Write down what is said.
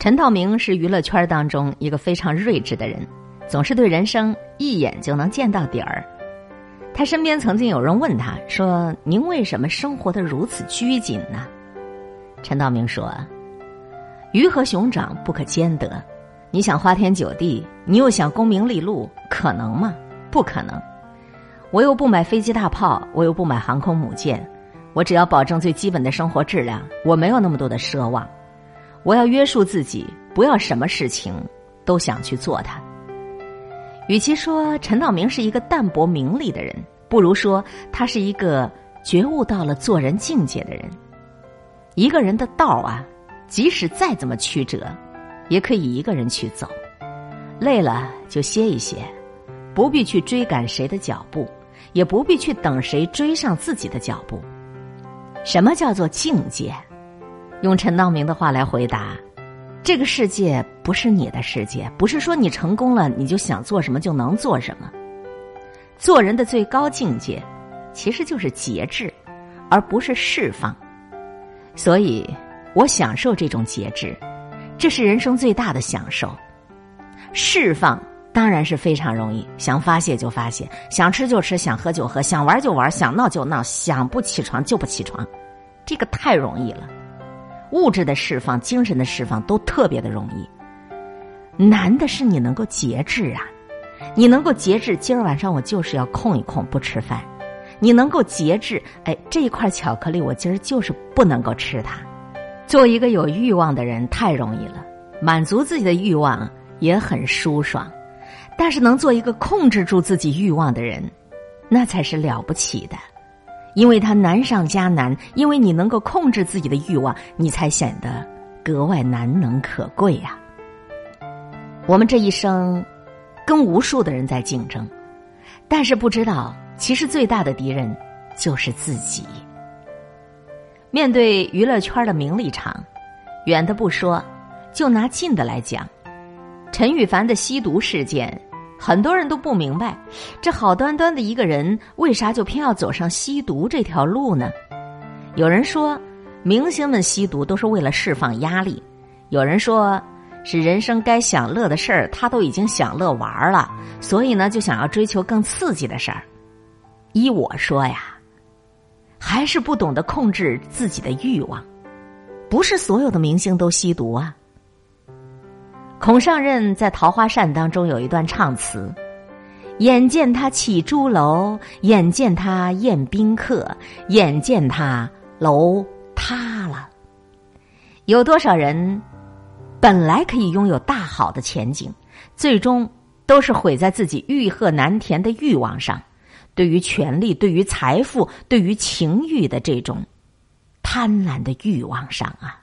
陈道明是娱乐圈当中一个非常睿智的人，总是对人生一眼就能见到底儿。他身边曾经有人问他说：“您为什么生活的如此拘谨呢？”陈道明说：“鱼和熊掌不可兼得，你想花天酒地，你又想功名利禄，可能吗？不可能。我又不买飞机大炮，我又不买航空母舰，我只要保证最基本的生活质量，我没有那么多的奢望。”我要约束自己，不要什么事情都想去做它。与其说陈道明是一个淡泊名利的人，不如说他是一个觉悟到了做人境界的人。一个人的道啊，即使再怎么曲折，也可以一个人去走。累了就歇一歇，不必去追赶谁的脚步，也不必去等谁追上自己的脚步。什么叫做境界？用陈道明的话来回答：这个世界不是你的世界，不是说你成功了你就想做什么就能做什么。做人的最高境界，其实就是节制，而不是释放。所以我享受这种节制，这是人生最大的享受。释放当然是非常容易，想发泄就发泄，想吃就吃，想喝就喝，想玩就玩，想闹就闹，想不起床就不起床，这个太容易了。物质的释放、精神的释放都特别的容易，难的是你能够节制啊！你能够节制，今儿晚上我就是要控一控不吃饭。你能够节制，哎，这一块巧克力我今儿就是不能够吃它。做一个有欲望的人太容易了，满足自己的欲望也很舒爽，但是能做一个控制住自己欲望的人，那才是了不起的。因为它难上加难，因为你能够控制自己的欲望，你才显得格外难能可贵呀。我们这一生跟无数的人在竞争，但是不知道，其实最大的敌人就是自己。面对娱乐圈的名利场，远的不说，就拿近的来讲，陈羽凡的吸毒事件。很多人都不明白，这好端端的一个人，为啥就偏要走上吸毒这条路呢？有人说，明星们吸毒都是为了释放压力；有人说，是人生该享乐的事儿，他都已经享乐完了，所以呢，就想要追求更刺激的事儿。依我说呀，还是不懂得控制自己的欲望。不是所有的明星都吸毒啊。孔尚任在《桃花扇》当中有一段唱词：“眼见他起朱楼，眼见他宴宾客，眼见他楼塌了。”有多少人本来可以拥有大好的前景，最终都是毁在自己欲壑难填的欲望上，对于权力、对于财富、对于情欲的这种贪婪的欲望上啊！